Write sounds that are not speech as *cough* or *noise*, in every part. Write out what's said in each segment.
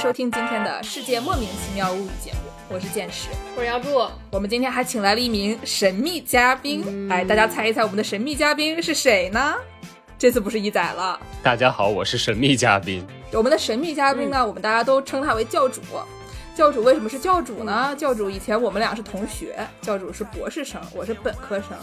收听今天的世界莫名其妙物语节目，我是剑石，我是姚柱。我们今天还请来了一名神秘嘉宾，来，大家猜一猜我们的神秘嘉宾是谁呢？这次不是一仔了。大家好，我是神秘嘉宾。我们的神秘嘉宾呢，我们大家都称他为教主。教主为什么是教主呢？教主以前我们俩是同学，教主是博士生，我是本科生。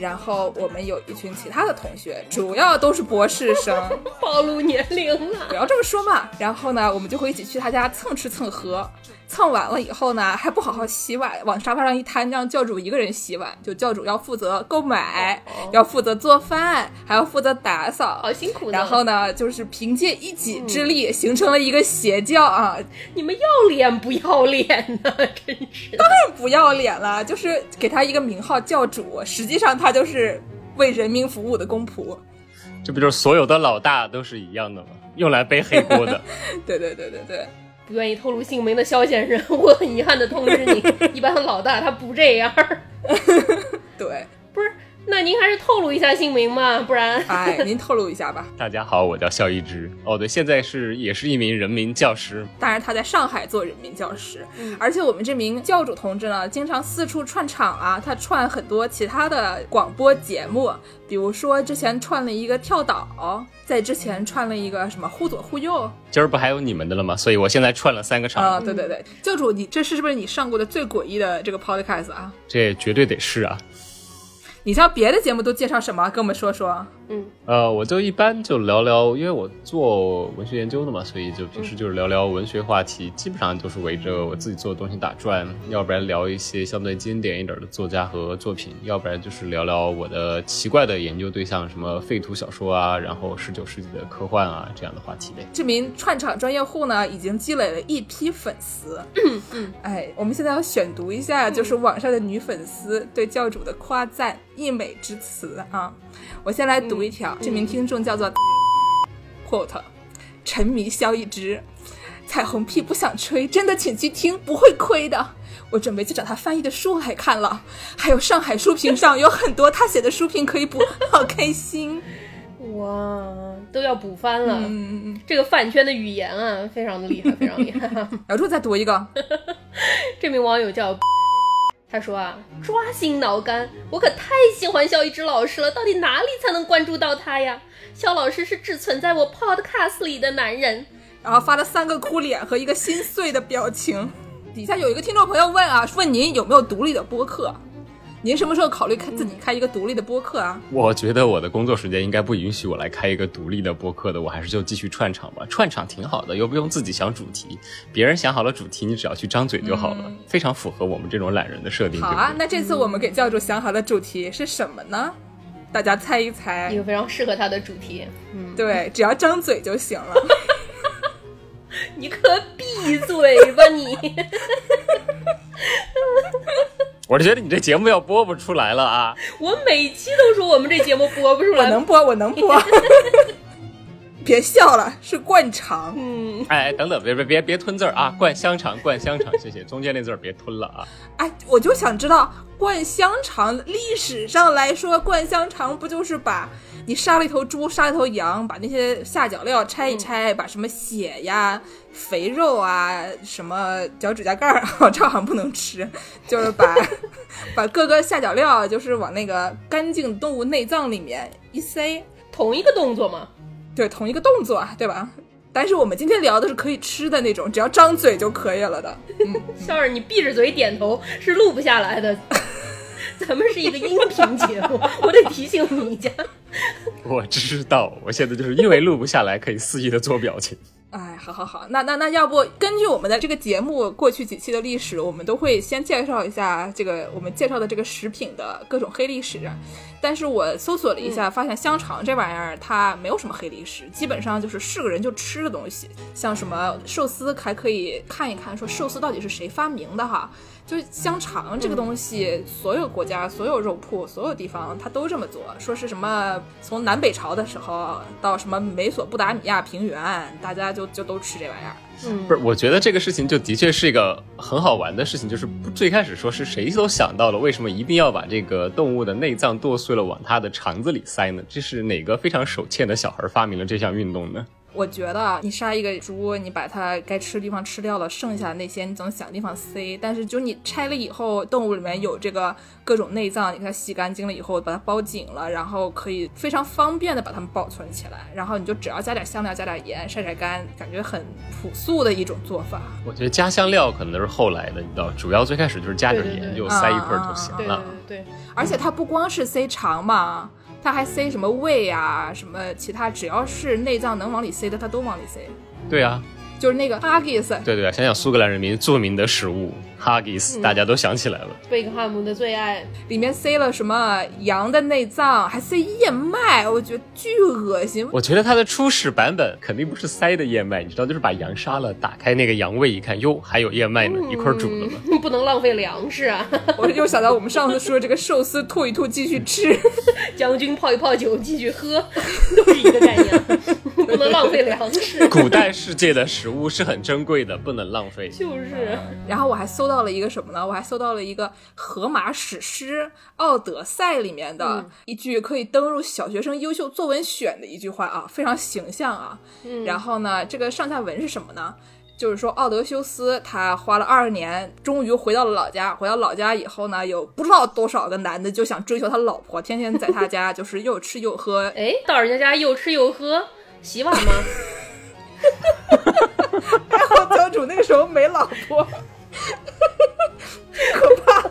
然后我们有一群其他的同学，主要都是博士生，*laughs* 暴露年龄了，不要这么说嘛。然后呢，我们就会一起去他家蹭吃蹭喝。蹭完了以后呢，还不好好洗碗，往沙发上一摊，让教主一个人洗碗。就教主要负责购买，要负责做饭，还要负责打扫，好辛苦。然后呢，就是凭借一己之力形成了一个邪教啊！你们要脸不要脸呢？真是，当然不要脸了，就是给他一个名号教主，实际上他就是为人民服务的公仆。这不就是所有的老大都是一样的吗？用来背黑锅的。*laughs* 对对对对对。不愿意透露姓名的肖先生，我很遗憾的通知你，*laughs* 一般老大他不这样。对，不是。那您还是透露一下姓名嘛，不然。*laughs* 哎，您透露一下吧。大家好，我叫肖一之。哦，对，现在是也是一名人民教师。当然，他在上海做人民教师。嗯。而且我们这名教主同志呢，经常四处串场啊，他串很多其他的广播节目，比如说之前串了一个跳岛，在之前串了一个什么忽左忽右。今儿不还有你们的了吗？所以我现在串了三个场。啊，对对对，教主，你这是是不是你上过的最诡异的这个 podcast 啊？这绝对得是啊。你像别的节目都介绍什么？跟我们说说。嗯，呃，我就一般就聊聊，因为我做文学研究的嘛，所以就平时就是聊聊文学话题，基本上就是围着我自己做的东西打转，要不然聊一些相对经典一点的作家和作品，要不然就是聊聊我的奇怪的研究对象，什么废土小说啊，然后十九世纪的科幻啊这样的话题呗。这名串场专业户呢，已经积累了一批粉丝。哎，我们现在要选读一下，就是网上的女粉丝对教主的夸赞溢美之词啊。我先来读一条，这名听众叫做 quote，沉迷萧一之，彩虹屁不想吹，真的请去听，不会亏的。我准备去找他翻译的书来看了，还有上海书评上有很多他写的书评可以补，好开心。*laughs* 哇，都要补翻了，嗯这个饭圈的语言啊，非常的厉害，非常厉害。*laughs* 然后再读一个，*laughs* 这名网友叫。他说啊，抓心挠肝，我可太喜欢肖一之老师了，到底哪里才能关注到他呀？肖老师是只存在我 podcast 里的男人，然后发了三个哭脸和一个心碎的表情。底下有一个听众朋友问啊，问您有没有独立的播客？您什么时候考虑开自己开一个独立的播客啊？我觉得我的工作时间应该不允许我来开一个独立的播客的，我还是就继续串场吧。串场挺好的，又不用自己想主题，别人想好了主题，你只要去张嘴就好了，非常符合我们这种懒人的设定。好啊，那这次我们给教主想好的主题是什么呢？大家猜一猜。一个非常适合他的主题。嗯，对，只要张嘴就行了。*laughs* 你可闭嘴吧你！*laughs* 我是觉得你这节目要播不出来了啊！我每期都说我们这节目播不出来，我能播，我能播。*laughs* 别笑了，是灌肠。嗯，哎，等等，别别别别吞字儿啊！灌香肠，灌香肠，谢谢。中间那字儿别吞了啊！哎，我就想知道，灌香肠历史上来说，灌香肠不就是把？你杀了一头猪，杀了一头羊，把那些下脚料拆一拆，把什么血呀、肥肉啊、什么脚趾甲盖儿，*laughs* 这好像不能吃，就是把 *laughs* 把各个下脚料，就是往那个干净动物内脏里面一塞，同一个动作吗？对，同一个动作，对吧？但是我们今天聊的是可以吃的那种，只要张嘴就可以了的。嗯，*laughs* 笑儿，你闭着嘴点头是录不下来的。咱们是一个音频节目，我得提醒你一下。*laughs* 我知道，我现在就是因为录不下来，可以肆意的做表情。哎，好好好，那那那要不根据我们的这个节目过去几期的历史，我们都会先介绍一下这个我们介绍的这个食品的各种黑历史。但是我搜索了一下，发现香肠这玩意儿它没有什么黑历史，基本上就是是个人就吃的东西。像什么寿司还可以看一看，说寿司到底是谁发明的哈。就香肠这个东西，所有国家、所有肉铺、所有地方，它都这么做。说是什么从南北朝的时候到什么美索不达米亚平原，大家就就就都吃这玩意儿。嗯，不是，我觉得这个事情就的确是一个很好玩的事情。就是最开始说是谁都想到了，为什么一定要把这个动物的内脏剁碎了往它的肠子里塞呢？这是哪个非常手欠的小孩发明了这项运动呢？我觉得你杀一个猪，你把它该吃的地方吃掉了，剩下那些你总想地方塞。但是就你拆了以后，动物里面有这个各种内脏，你给它洗干净了以后，把它包紧了，然后可以非常方便的把它们保存起来。然后你就只要加点香料，加点盐，晒晒干，感觉很朴素的一种做法。我觉得加香料可能都是后来的，你知道，主要最开始就是加点盐，就塞一块就行对了。对对，而且它不光是塞肠嘛。它还塞什么胃啊，什么其他，只要是内脏能往里塞的，他都往里塞。对啊，就是那个 Haggis。对对啊，想想苏格兰人民著名的食物 Haggis，大家都想起来了。贝克汉姆的最爱，里面塞了什么羊的内脏，还塞燕麦，我觉得巨恶心。我觉得它的初始版本肯定不是塞的燕麦，你知道，就是把羊杀了，打开那个羊胃一看，哟，还有燕麦呢，一块煮的嘛。嗯不能浪费粮食啊！*laughs* 我又想到我们上次说这个寿司吐一吐继续吃，*laughs* 将军泡一泡酒继续喝，*laughs* 都是一个概念，不能浪费粮食。古代世界的食物是很珍贵的，不能浪费。就是，然后我还搜到了一个什么呢？我还搜到了一个荷马史诗《奥德赛》里面的一句可以登入小学生优秀作文选的一句话啊，非常形象啊。然后呢，这个上下文是什么呢？就是说，奥德修斯他花了二十年，终于回到了老家。回到老家以后呢，有不知道多少个男的就想追求他老婆，天天在他家就是又吃又喝。哎，到人家家又吃又喝，洗碗吗？*laughs* 还好教主那个时候没老婆，可怕。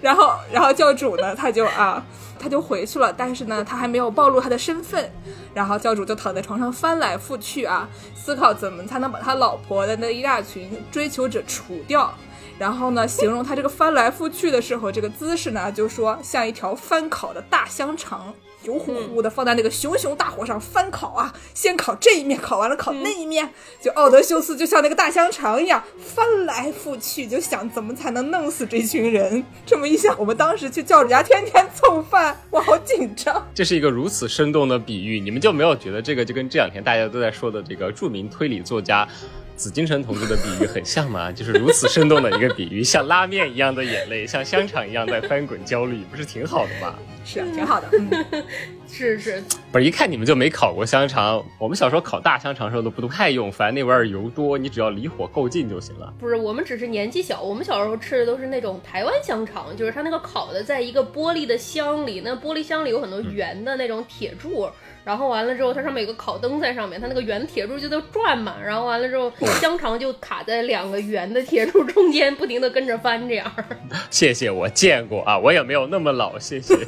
然后，然后教主呢，他就啊，他就回去了，但是呢，他还没有暴露他的身份。然后教主就躺在床上翻来覆去啊，思考怎么才能把他老婆的那一大群追求者除掉。然后呢，形容他这个翻来覆去的时候，这个姿势呢，就说像一条翻烤的大香肠，油乎乎的放在那个熊熊大火上翻烤啊，先烤这一面，烤完了烤那一面。就奥德修斯就像那个大香肠一样翻来覆去，就想怎么才能弄死这群人。这么一想，我们当时去教主家天天蹭饭，我好紧张。这是一个如此生动的比喻，你们就没有觉得这个就跟这两天大家都在说的这个著名推理作家紫金城同志的比喻很像嘛？*laughs* 就是如此生动的一个比喻，像拉面一样的眼泪，*laughs* 像香肠一样在翻滚焦虑，不是挺好的吗？是啊，挺好的。*laughs* 嗯，是是，不是一看你们就没烤过香肠。我们小时候烤大香肠的时候都不太用，反正那玩意儿油多，你只要离火够近就行了。不是我们只是年纪小，我们小时候吃的都是那种台湾香肠，就是它那个烤的在一个玻璃的箱里，那玻璃箱里有很多圆的那种铁柱。然后完了之后，它上面有个烤灯在上面，它那个圆铁柱就在转嘛。然后完了之后，香肠就卡在两个圆的铁柱中间，不停的跟着翻，这样。*laughs* 谢谢，我见过啊，我也没有那么老，谢谢。*laughs*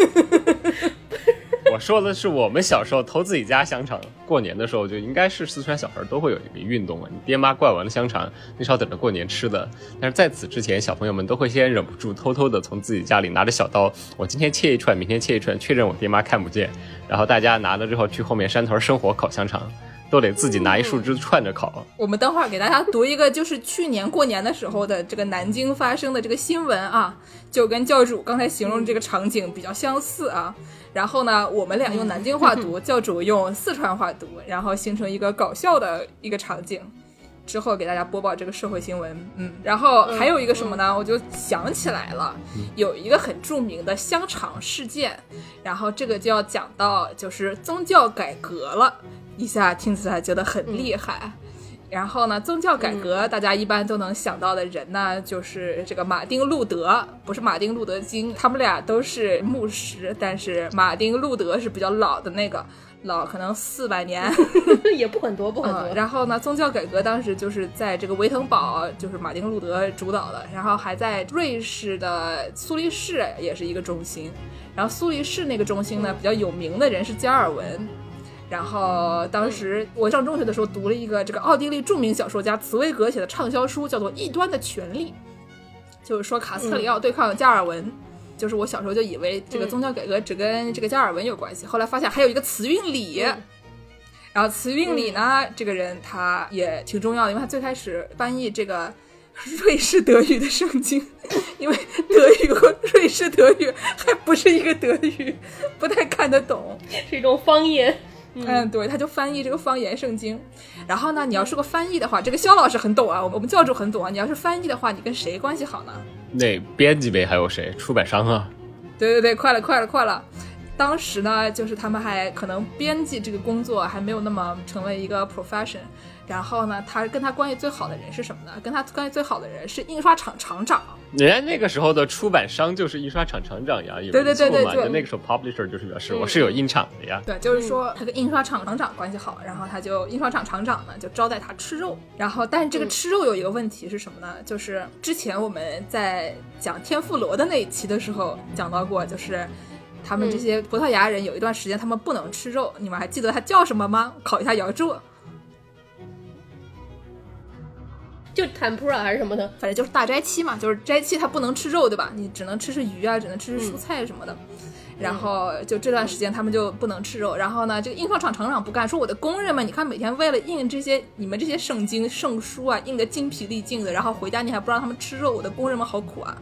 我说的是我们小时候偷自己家香肠，过年的时候就应该是四川小孩都会有一个运动啊，你爹妈灌完了香肠，你是要等着过年吃的。但是在此之前，小朋友们都会先忍不住偷偷的从自己家里拿着小刀，我今天切一串，明天切一串，确认我爹妈看不见，然后大家拿了之后去后面山头生火烤香肠。都得自己拿一树枝串着烤。我们等会儿给大家读一个，就是去年过年的时候的这个南京发生的这个新闻啊，就跟教主刚才形容这个场景比较相似啊。然后呢，我们俩用南京话读，*laughs* 教主用四川话读，然后形成一个搞笑的一个场景。之后给大家播报这个社会新闻，嗯，然后还有一个什么呢？我就想起来了，有一个很著名的香肠事件，然后这个就要讲到就是宗教改革了。一下听起来觉得很厉害，然后呢，宗教改革大家一般都能想到的人呢，就是这个马丁路德，不是马丁路德金，他们俩都是牧师，但是马丁路德是比较老的那个，老可能四百年，*laughs* 也不很多，不很多。嗯。然后呢，宗教改革当时就是在这个维滕堡，就是马丁路德主导的，然后还在瑞士的苏黎世也是一个中心，然后苏黎世那个中心呢，比较有名的人是加尔文。然后当时我上中学的时候读了一个这个奥地利著名小说家茨威格写的畅销书，叫做《异端的权利》，就是说卡斯特里奥对抗加尔文。就是我小时候就以为这个宗教改革只跟这个加尔文有关系，后来发现还有一个慈运里。然后慈运里呢，这个人他也挺重要的，因为他最开始翻译这个瑞士德语的圣经，因为德语和瑞士德语还不是一个德语，不太看得懂，是一种方言。嗯，对，他就翻译这个方言圣经。然后呢，你要是个翻译的话，这个肖老师很懂啊，我我们教主很懂啊。你要是翻译的话，你跟谁关系好呢？那编辑呗，还有谁？出版商啊？对对对，快了快了快了。当时呢，就是他们还可能编辑这个工作还没有那么成为一个 profession。然后呢，他跟他关系最好的人是什么呢？跟他关系最好的人是印刷厂厂长。人家那个时候的出版商就是印刷厂厂长呀，有对对对对。对，那个时候 publisher 就是表示我是有印厂的呀。对，就是说他跟印刷厂厂长关系好，然后他就印刷厂厂长呢就招待他吃肉。然后，但是这个吃肉有一个问题是什么呢？就是之前我们在讲天妇罗的那一期的时候讲到过，就是他们这些葡萄牙人有一段时间他们不能吃肉。你们还记得他叫什么吗？考一下姚柱。就 tempura 还是什么的，反正就是大斋期嘛，就是斋期他不能吃肉，对吧？你只能吃吃鱼啊，只能吃吃蔬菜什么的。然后就这段时间他们就不能吃肉。然后呢，这个印刷厂厂长不干，说我的工人们，你看每天为了印这些你们这些圣经圣书啊，印得精疲力尽的，然后回家你还不让他们吃肉，我的工人们好苦啊。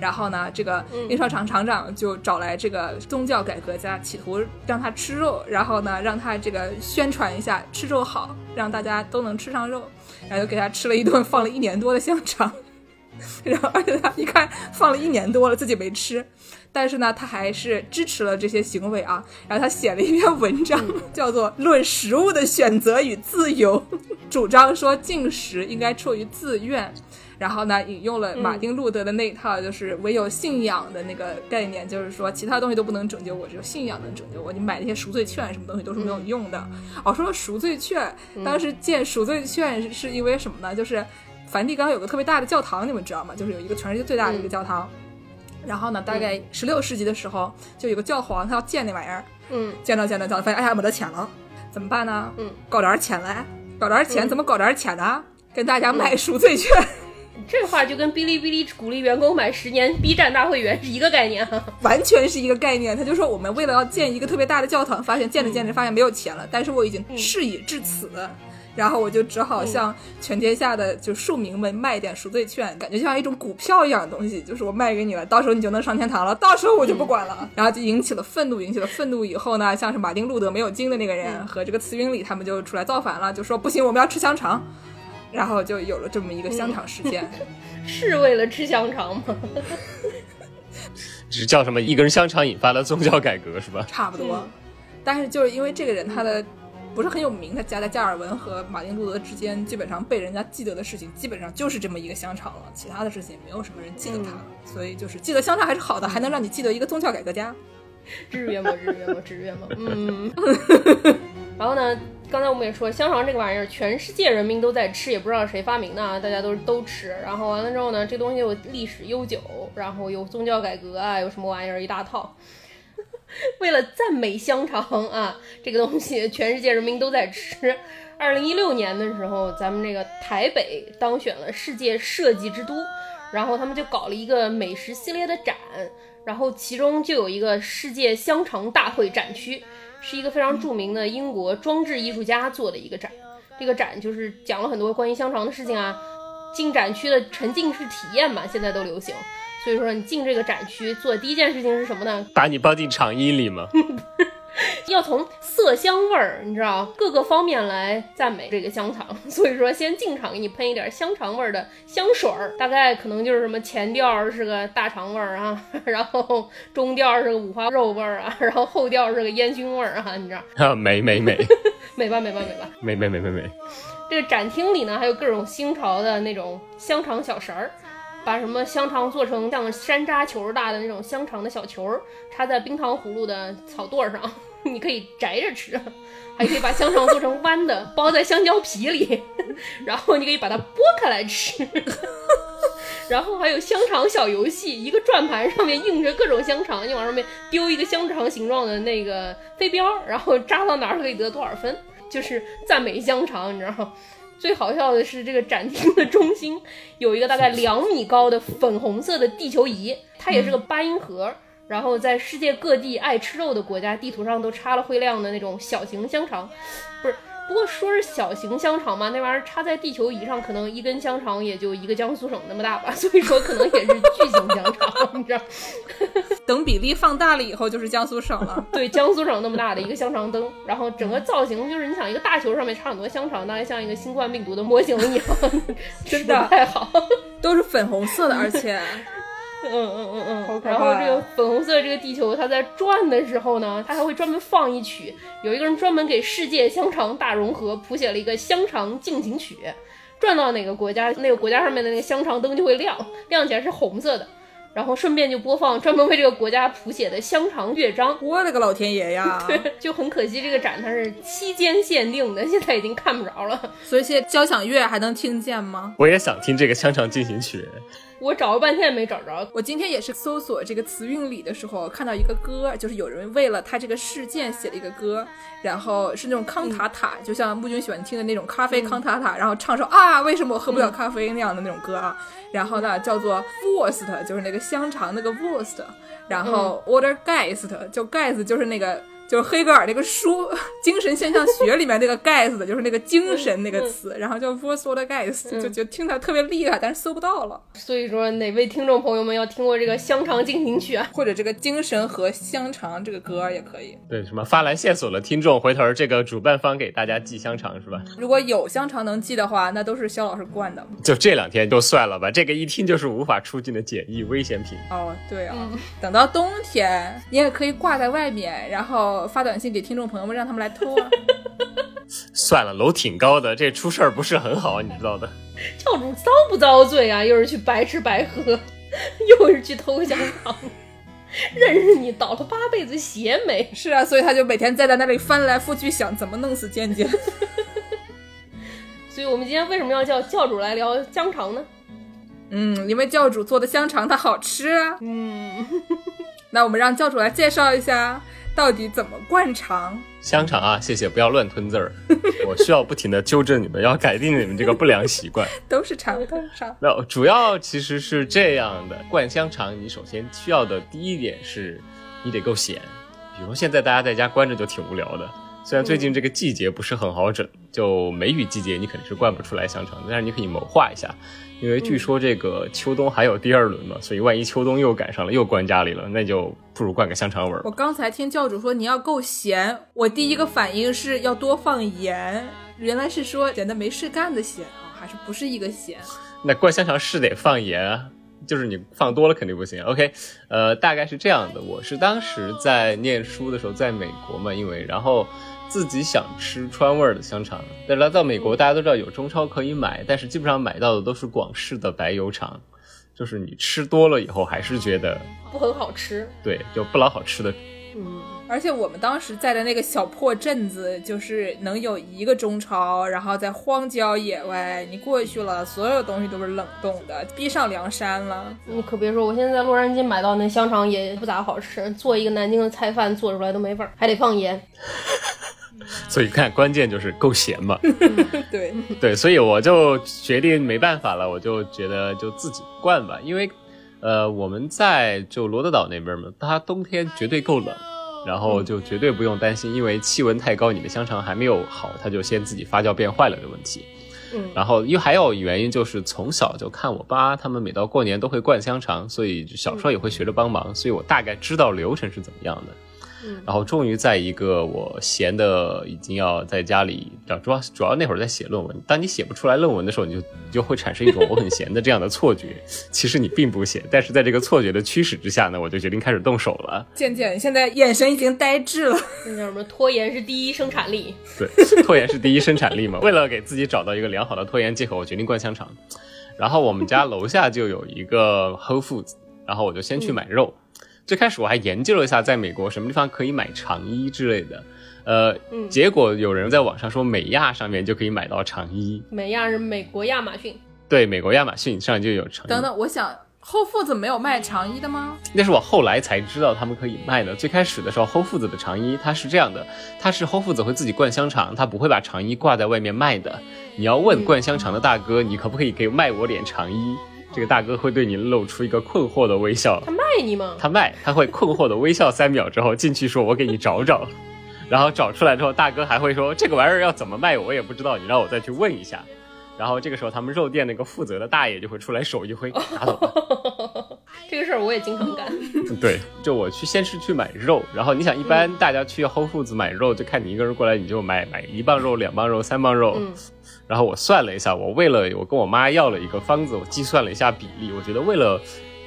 然后呢，这个印刷厂厂长就找来这个宗教改革家，企图让他吃肉，然后呢，让他这个宣传一下吃肉好，让大家都能吃上肉。然后就给他吃了一顿放了一年多的香肠，*laughs* 然后而且他一看放了一年多了自己没吃，但是呢他还是支持了这些行为啊。然后他写了一篇文章，叫做《论食物的选择与自由》，主张说进食应该出于自愿。然后呢引用了马丁路德的那一套，就是唯有信仰的那个概念，就是说其他东西都不能拯救我，只有信仰能拯救我。你买那些赎罪券什么东西都是没有用的。哦，说赎罪券，当时建赎罪券是因为什么呢？就是梵蒂冈有个特别大的教堂，你们知道吗？就是有一个全世界最大的一个教堂。然后呢，大概十六世纪的时候，就有个教皇他要建那玩意儿，嗯，建到建到建到，发现哎呀没得钱了，怎么办呢？嗯，搞点钱来，搞点钱，怎么搞点钱呢？跟大家买赎罪券。这话就跟哔哩哔哩鼓励员工买十年 B 站大会员是一个概念，完全是一个概念。他就说，我们为了要建一个特别大的教堂，发现建着建着发现没有钱了，但是我已经事已至此，然后我就只好向全天下的就庶民们卖点赎罪券，感觉就像一种股票一样的东西，就是我卖给你了，到时候你就能上天堂了，到时候我就不管了。然后就引起了愤怒，引起了愤怒以后呢，像是马丁路德没有经的那个人和这个慈云里他们就出来造反了，就说不行，我们要吃香肠。然后就有了这么一个香肠事件，*laughs* 是为了吃香肠吗？*laughs* 是叫什么？一根香肠引发了宗教改革是吧？差不多，但是就是因为这个人他的不是很有名，他夹在加尔文和马丁路德之间，基本上被人家记得的事情，基本上就是这么一个香肠了，其他的事情没有什么人记得他，所以就是记得香肠还是好的，还能让你记得一个宗教改革家。至于吗？至于吗？至于吗？嗯。*laughs* 然后呢？刚才我们也说，香肠这个玩意儿，全世界人民都在吃，也不知道谁发明的，大家都是都吃。然后完了之后呢，这东西有历史悠久，然后有宗教改革啊，有什么玩意儿一大套。*laughs* 为了赞美香肠啊，这个东西全世界人民都在吃。二零一六年的时候，咱们这个台北当选了世界设计之都，然后他们就搞了一个美食系列的展，然后其中就有一个世界香肠大会展区。是一个非常著名的英国装置艺术家做的一个展，这个展就是讲了很多关于香肠的事情啊。进展区的沉浸式体验嘛，现在都流行。所以说你进这个展区做的第一件事情是什么呢？把你抱进场衣里吗？*laughs* 要从色香味儿，你知道各个方面来赞美这个香肠。*laughs* 所以说，先进场给你喷一点香肠味儿的香水儿，大概可能就是什么前调是个大肠味儿啊，*laughs* 然后中调是个五花肉味儿啊，*laughs* 然后后调是个烟熏味儿啊，你知道？啊，美美美，美吧美吧美吧，美美美美美。这个展厅里呢，还有各种新潮的那种香肠小食儿，把什么香肠做成像山楂球大的那种香肠的小球儿，插在冰糖葫芦的草垛上。你可以摘着吃，还可以把香肠做成弯的，包在香蕉皮里，*laughs* 然后你可以把它剥开来吃。*laughs* 然后还有香肠小游戏，一个转盘上面印着各种香肠，你往上面丢一个香肠形状的那个飞镖，然后扎到哪儿可以得多少分，就是赞美香肠，你知道吗？最好笑的是，这个展厅的中心有一个大概两米高的粉红色的地球仪，它也是个八音盒。然后在世界各地爱吃肉的国家地图上都插了会亮的那种小型香肠，不是，不过说是小型香肠嘛，那玩意儿插在地球仪上，可能一根香肠也就一个江苏省那么大吧，*laughs* 所以说可能也是巨型香肠，你知道？*laughs* 等比例放大了以后就是江苏省了。*laughs* 对，江苏省那么大的一个香肠灯，然后整个造型就是你想一个大球上面插很多香肠，大概像一个新冠病毒的模型一样，真的太好，都是粉红色的，而且。嗯嗯嗯嗯。好可怕然后这个粉红色的这个地球，它在转的时候呢，它还会专门放一曲，有一个人专门给世界香肠大融合谱写了一个香肠进行曲。转到哪个国家，那个国家上面的那个香肠灯就会亮，亮起来是红色的。然后顺便就播放专门为这个国家谱写的香肠乐章。我的个老天爷呀！*laughs* 对就很可惜，这个展它是期间限定的，*laughs* 现在已经看不着了。所以现在交响乐还能听见吗？我也想听这个香肠进行曲。我找了半天也没找着。我今天也是搜索这个词韵里的时候，看到一个歌，就是有人为了他这个事件写了一个歌，然后是那种康塔塔，就像木君喜欢听的那种咖啡康塔塔，然后唱首啊为什么我喝不了咖啡那样的那种歌啊，然后呢叫做 Wurst，就是那个香肠那个 Wurst，然后 Order Geist，就 Geist 就是那个。就是黑格尔那个书《精神现象学》里面那个 geist 的，就是那个精神那个词，然后叫 v o r s o l geist，就觉得听起来特别厉害，但是搜不到了。所以说，哪位听众朋友们要听过这个香肠进行曲啊，或者这个精神和香肠这个歌也可以。对，什么发来线索的听众，回头这个主办方给大家寄香肠是吧？如果有香肠能寄的话，那都是肖老师灌的。就这两天就算了吧，这个一听就是无法出境的简易危险品。哦，对啊，等到冬天你也可以挂在外面，然后。发短信给听众朋友们，让他们来偷啊！*laughs* 算了，楼挺高的，这出事儿不是很好，你知道的。教主遭不遭罪啊？又是去白吃白喝，*laughs* 又是去偷香肠，认识你倒了八辈子血霉？是啊，所以他就每天在在那里翻来覆去想怎么弄死尖尖。*laughs* 所以我们今天为什么要叫教主来聊香肠呢？嗯，因为教主做的香肠它好吃啊。嗯，那我们让教主来介绍一下。到底怎么灌肠？香肠啊，谢谢，不要乱吞字儿。*laughs* 我需要不停的纠正你们，要改定你们这个不良习惯。都是肠都肠。那主要其实是这样的，灌香肠，你首先需要的第一点是，你得够闲。比如说现在大家在家关着就挺无聊的，虽然最近这个季节不是很好整，就梅雨季节你肯定是灌不出来香肠，但是你可以谋划一下。因为据说这个秋冬还有第二轮嘛，所以万一秋冬又赶上了，又关家里了，那就不如灌个香肠味儿。我刚才听教主说你要够咸，我第一个反应是要多放盐，原来是说闲的没事干的咸啊，还是不是一个咸？那灌香肠是得放盐啊，就是你放多了肯定不行。OK，呃，大概是这样的。我是当时在念书的时候在美国嘛，因为然后。自己想吃川味儿的香肠，但来到美国，大家都知道有中超可以买，但是基本上买到的都是广式的白油肠，就是你吃多了以后还是觉得不很好吃，对，就不老好吃的。嗯，而且我们当时在的那个小破镇子，就是能有一个中超，然后在荒郊野外，你过去了，所有东西都是冷冻的，逼上梁山了。你可别说，我现在在洛杉矶买到那香肠也不咋好吃，做一个南京的菜饭做出来都没味儿，还得放盐。所以看，关键就是够咸嘛。对对，所以我就决定没办法了，我就觉得就自己灌吧。因为，呃，我们在就罗德岛那边嘛，它冬天绝对够冷，然后就绝对不用担心，因为气温太高，你的香肠还没有好，它就先自己发酵变坏了的问题。嗯，然后因为还有原因就是从小就看我爸他们每到过年都会灌香肠，所以小时候也会学着帮忙，所以我大概知道流程是怎么样的。然后终于在一个我闲的已经要在家里，主要主要那会儿在写论文。当你写不出来论文的时候，你就你就会产生一种我很闲的这样的错觉。*laughs* 其实你并不闲，但是在这个错觉的驱使之下呢，我就决定开始动手了。渐渐现在眼神已经呆滞了。那叫什么？拖延是第一生产力。*laughs* 对，拖延是第一生产力嘛。*laughs* 为了给自己找到一个良好的拖延借口，我决定灌香肠。然后我们家楼下就有一个 Whole Foods，然后我就先去买肉。最开始我还研究了一下，在美国什么地方可以买长衣之类的，呃，结果有人在网上说美亚上面就可以买到长衣。美亚是美国亚马逊。对，美国亚马逊上就有长衣。等等，我想后父子没有卖长衣的吗？那是我后来才知道他们可以卖的。最开始的时候，后父子的长衣它是这样的，它是后父子会自己灌香肠，他不会把长衣挂在外面卖的。你要问灌香肠的大哥，你可不可以给卖我点长衣？这个大哥会对你露出一个困惑的微笑。他卖你吗？他卖，他会困惑的微笑三秒之后进去说：“我给你找找。”然后找出来之后，大哥还会说：“这个玩意儿要怎么卖？我也不知道，你让我再去问一下。”然后这个时候，他们肉店那个负责的大爷就会出来手一挥，*laughs* 拿走了。这个事儿我也经常干。对，就我去先是去买肉，然后你想，一般大家去 Whole Foods 买肉，就看你一个人过来，你就买买一磅肉、两磅肉、三磅肉。然后我算了一下，我为了我跟我妈要了一个方子，我计算了一下比例，我觉得为了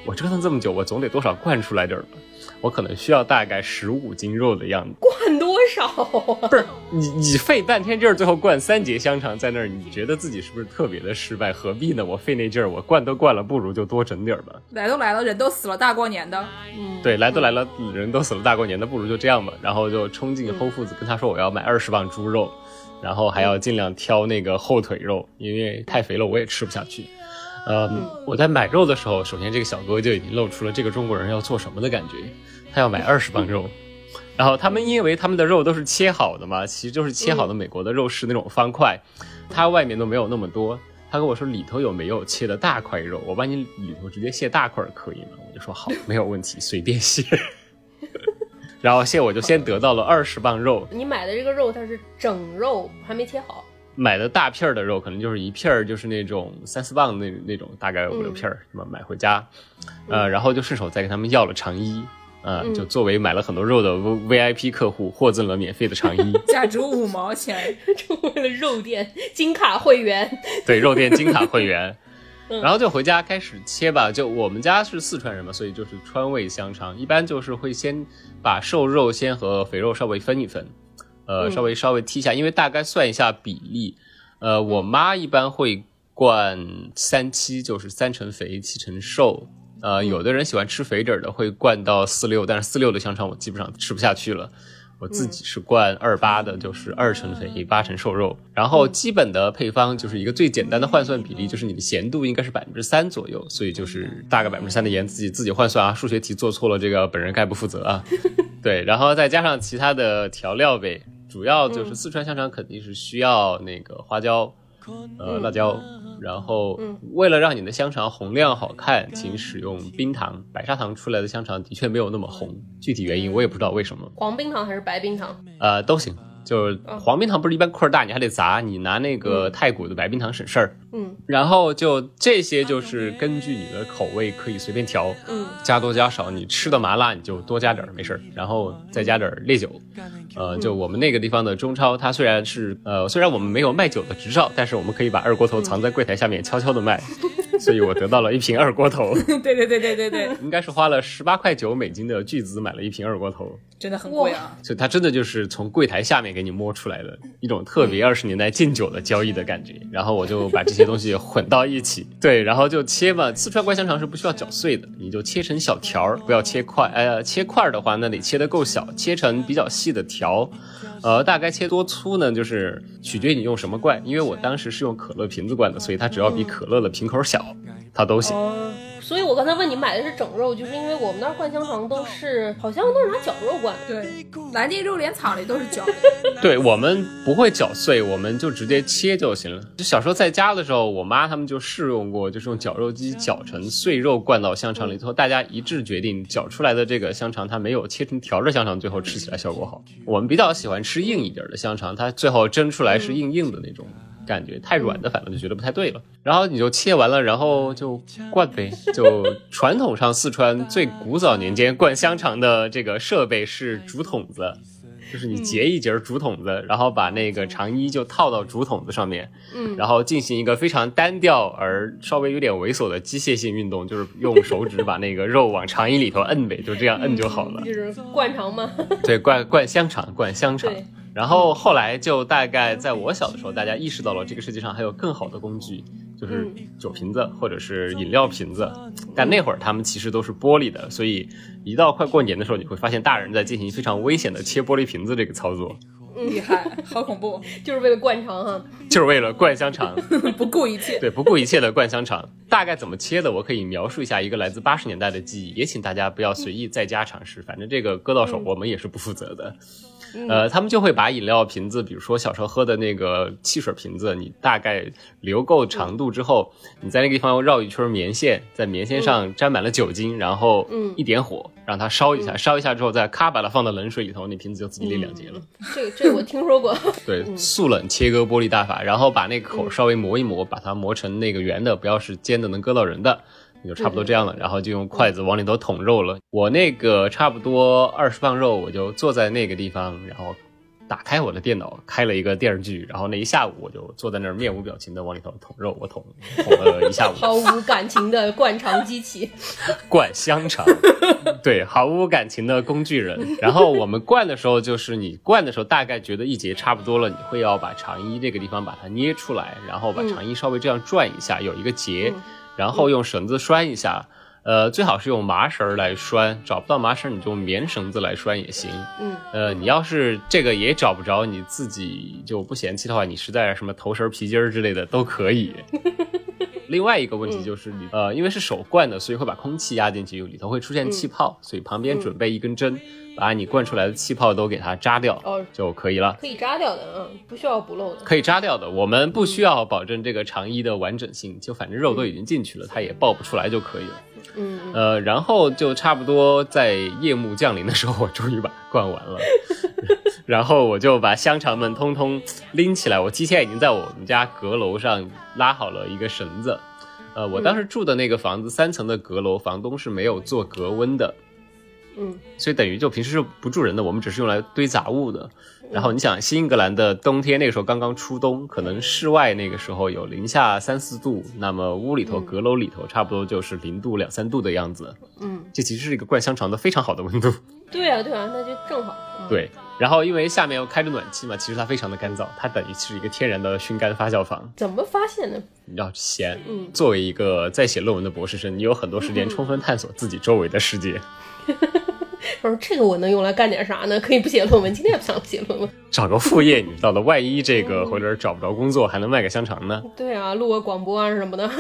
我折腾这么久，我总得多少灌出来点儿吧。我可能需要大概十五斤肉的样子。灌多少啊？不是你，你费半天劲儿，最后灌三节香肠在那儿，你觉得自己是不是特别的失败？何必呢？我费那劲儿，我灌都灌了，不如就多整点儿吧。来都来了，人都死了，大过年的，嗯，对，来都来了，人都死了，大过年的，不如就这样吧。然后就冲进 Whole Foods 跟他说我要买二十磅猪肉，然后还要尽量挑那个后腿肉，因为太肥了我也吃不下去。呃，我在买肉的时候，首先这个小哥就已经露出了这个中国人要做什么的感觉，他要买二十磅肉。然后他们因为他们的肉都是切好的嘛，其实就是切好的美国的肉是那种方块，它外面都没有那么多。他跟我说里头有没有切的大块肉，我帮你里头直接卸大块可以吗？我就说好，没有问题，随便卸。然后现我就先得到了二十磅肉，你买的这个肉它是整肉，还没切好。买的大片儿的肉可能就是一片儿，就是那种三四磅那那种，大概五六片儿，什么买回家，呃，然后就顺手再跟他们要了肠衣，呃，就作为买了很多肉的 V I P 客户获赠了免费的肠衣，*laughs* 价值五毛钱。*laughs* 成为了肉店金卡会员。对，肉店金卡会员。然后就回家开始切吧，就我们家是四川人嘛，所以就是川味香肠，一般就是会先把瘦肉先和肥肉稍微分一分，呃，嗯稍微稍微剔一下，因为大概算一下比例，呃，我妈一般会灌三七，就是三成肥七成瘦，呃，有的人喜欢吃肥点儿的会灌到四六，但是四六的香肠我基本上吃不下去了。我自己是灌二八的，就是二成肥八成瘦肉，然后基本的配方就是一个最简单的换算比例，就是你的咸度应该是百分之三左右，所以就是大概百分之三的盐自己自己换算啊，数学题做错了这个本人概不负责啊。*laughs* 对，然后再加上其他的调料呗，主要就是四川香肠肯定是需要那个花椒。呃，辣椒，然后为了让你的香肠红亮好看，请使用冰糖。白砂糖出来的香肠的确没有那么红，具体原因我也不知道为什么。黄冰糖还是白冰糖？呃，都行，就是黄冰糖不是一般块儿大，你还得砸，你拿那个太古的白冰糖省事儿。嗯然后就这些就是根据你的口味可以随便调，嗯加多加少，你吃的麻辣你就多加点儿没事儿，然后再加点儿烈酒。呃，就我们那个地方的中超，它虽然是呃虽然我们没有卖酒的执照，但是我们可以把二锅头藏在柜台下面悄悄的卖，所以我得到了一瓶二锅头，*laughs* 对对对对对对，应该是花了十八块九美金的巨资买了一瓶二锅头。真的很贵啊。所以它真的就是从柜台下面给你摸出来的一种特别二十年代敬酒的交易的感觉。然后我就把这些东西混到一起，*laughs* 对，然后就切吧。四川灌香肠是不需要搅碎的，你就切成小条儿，不要切块。呃，切块的话，那得切的够小，切成比较细的条。呃，大概切多粗呢？就是取决于你用什么罐。因为我当时是用可乐瓶子灌的，所以它只要比可乐的瓶口小，它都行。哦，所以我刚才问你买的是整肉，就是因为我们那儿灌香肠都是好像都是拿绞肉灌的。对，南京肉联厂里都是绞。*laughs* 对我们不会绞碎，我们就直接切就行了。就小时候在家的时候，我妈他们就试用过，就是用绞肉机绞成碎肉灌到香肠里头，大家一致决定绞出来的这个香肠它没有切成条的香肠最后吃起来效果好。我们比较喜欢吃硬一点的香肠，它最后蒸出来是硬硬的那种。感觉太软的，反正就觉得不太对了。然后你就切完了，然后就灌呗。*laughs* 就传统上四川最古早年间灌香肠的这个设备是竹筒子，就是你截一截竹筒子，然后把那个肠衣就套到竹筒子上面，嗯然后进行一个非常单调而稍微有点猥琐的机械性运动，就是用手指把那个肉往肠衣里头摁呗，就这样摁就好了。就是灌肠吗。*laughs* 对，灌灌香肠，灌香肠对。然后后来就大概在我小的时候，大家意识到了这个世界上还有更好的工具，就是酒瓶子或者是饮料瓶子。但那会儿他们其实都是玻璃的，所以一到快过年的时候，你会发现大人在进行非常危险的切玻璃瓶子这个操作，厉害，好恐怖，*laughs* 就是为了灌肠哈。就是为了灌香肠。*laughs* 不顾一切。*laughs* 对，不顾一切的灌香肠。大概怎么切的，我可以描述一下一个来自八十年代的记忆，也请大家不要随意在家尝试，反正这个割到手我们也是不负责的。呃，他们就会把饮料瓶子，比如说小时候喝的那个汽水瓶子，你大概留够长度之后，你在那个地方绕一圈棉线，在棉线上沾满了酒精，然后嗯。一点火让它烧一下，烧一下之后再咔把它放到冷水里头，那瓶子就自己裂两截了。这个这个我听说过。*laughs* 对，速冷切割玻璃大法，然后把那个口稍微磨一磨，把它磨成那个圆的，不要是尖的能割到人的，也就差不多这样了。然后就用筷子往里头捅肉了。我那个差不多二十磅肉，我就坐在那个地方，然后打开我的电脑，开了一个电视剧，然后那一下午我就坐在那儿面无表情的往里头捅肉，我捅捅了一下午，毫无感情的灌肠机器。*laughs* 灌香肠，对，毫无感情的工具人。然后我们灌的时候，就是你灌的时候，大概觉得一节差不多了，你会要把肠衣这个地方把它捏出来，然后把肠衣稍微这样转一下，有一个结，然后用绳子拴一下。呃，最好是用麻绳来拴，找不到麻绳你就用棉绳子来拴也行。嗯，呃，你要是这个也找不着，你自己就不嫌弃的话，你实在什么头绳、皮筋儿之类的都可以。*laughs* 另外一个问题就是你、呃，因为是手灌的，所以会把空气压进去，里头会出现气泡，所以旁边准备一根针，把你灌出来的气泡都给它扎掉、哦就可以了。可以扎掉的，嗯，不需要补漏的。可以扎掉的，我们不需要保证这个肠衣的完整性，就反正肉都已经进去了，它也爆不出来就可以了。嗯，嗯呃，然后就差不多在夜幕降临的时候，我终于把它灌完了。*laughs* 然后我就把香肠们通通拎起来，我提前已经在我们家阁楼上拉好了一个绳子。呃，我当时住的那个房子三层的阁楼，房东是没有做隔温的，嗯，所以等于就平时是不住人的，我们只是用来堆杂物的。然后你想，新英格兰的冬天那个时候刚刚初冬，可能室外那个时候有零下三四度，那么屋里头阁楼里头差不多就是零度两三度的样子。嗯，这其实是一个灌香肠的非常好的温度。对啊，对啊，那就正好。嗯，*laughs* 对，然后因为下面又开着暖气嘛，其实它非常的干燥，它等于是一个天然的熏干发酵房。怎么发现的？你要闲，嗯作为一个在写论文的博士生，你有很多时间充分探索自己周围的世界。*laughs* 我说这个我能用来干点啥呢？可以不写论文，今天也不想写论文。*laughs* 找个副业，你知道的，万一这个回头找不着工作，还能卖个香肠呢。对啊，录个广播啊什么的。*laughs*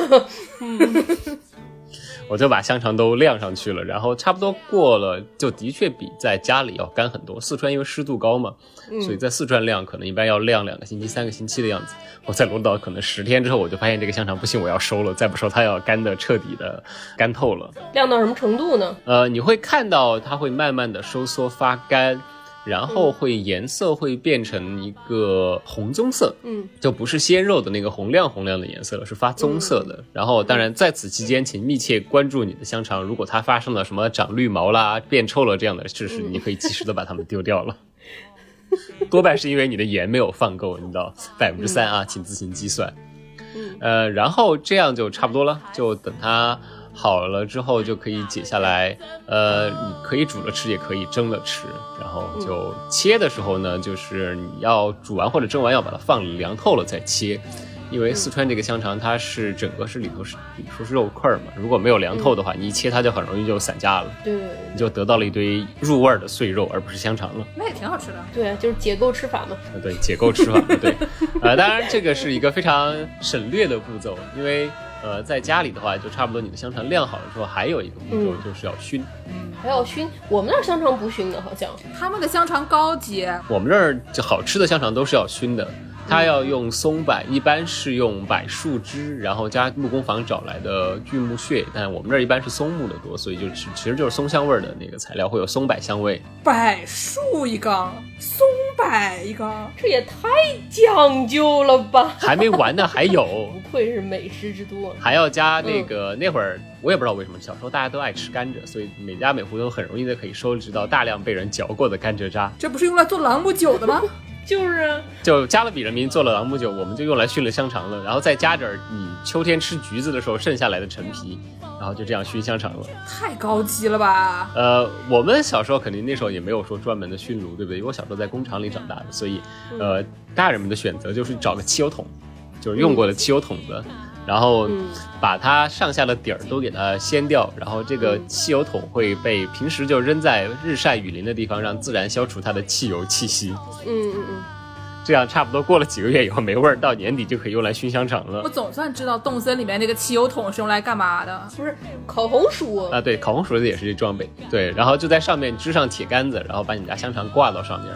我就把香肠都晾上去了，然后差不多过了，就的确比在家里要干很多。四川因为湿度高嘛，所以在四川晾可能一般要晾两个星期、三个星期的样子。我在罗岛可能十天之后，我就发现这个香肠不行，我要收了，再不收它要干的彻底的干透了。晾到什么程度呢？呃，你会看到它会慢慢的收缩发干，然后会颜色会变成一个红棕色，嗯，就不是鲜肉的那个红亮红亮的颜色了，是发棕色的。然后，当然在此期间，请密切关注你的香肠，如果它发生了什么长绿毛啦、变臭了这样的事实，你可以及时的把它们丢掉了。*laughs* 多半是因为你的盐没有放够，你知道，百分之三啊，请自行计算。嗯呃，然后这样就差不多了，就等它好了之后就可以解下来。呃，你可以煮了吃，也可以蒸了吃。然后就切的时候呢，就是你要煮完或者蒸完要把它放凉透了再切。因为四川这个香肠它是整个是里头是里头是肉块儿嘛，如果没有凉透的话，你一切它就很容易就散架了，对你就得到了一堆入味儿的碎肉，而不是香肠了。那也挺好吃的。对啊，就是解构吃法嘛。呃，对，解构吃法，对，呃，当然这个是一个非常省略的步骤，因为呃，在家里的话，就差不多你的香肠晾好了之后，还有一个步骤嗯就是要熏。还要熏，我们那儿香肠不熏的，好像。他们的香肠高级，我们这儿就好吃的香肠都是要熏的，它要用松柏，一般是用柏树枝，然后加木工坊找来的锯木屑，但我们这儿一般是松木的多，所以就是其实就是松香味儿的那个材料，会有松柏香味。柏树一缸，松柏一缸，这也太讲究了吧！还没完呢，还有。*laughs* 不愧是美食之都啊。还要加那个、那会儿我也不知道为什么，小时候大家都爱吃甘蔗，所以每家每户都很容易的可以收集到大量被人嚼过的甘蔗渣，这不是用来做朗姆酒的吗？就是啊，就加勒比人民做了朗姆酒，我们就用来熏了香肠了，然后再加点儿你秋天吃橘子的时候剩下来的陈皮，然后就这样熏香肠了。太高级了吧！呃，我们小时候肯定那时候也没有说专门的熏炉，对不对？因为我小时候在工厂里长大的，所以呃，大人们的选择就是找个汽油桶，就是用过的汽油桶子，然后嗯把它上下的底儿都给它掀掉，然后这个汽油桶会被平时就扔在日晒雨淋的地方，让自然消除它的汽油气息。嗯嗯嗯，这样差不多过了几个月以后没味儿，到年底就可以用来熏香肠了我。总算知道动森里面那个汽油桶是用来干嘛的。不是烤红薯，啊，对，烤红薯的也是这装备，对，然后就在上面支上铁杆子，然后把你家香肠挂到上面，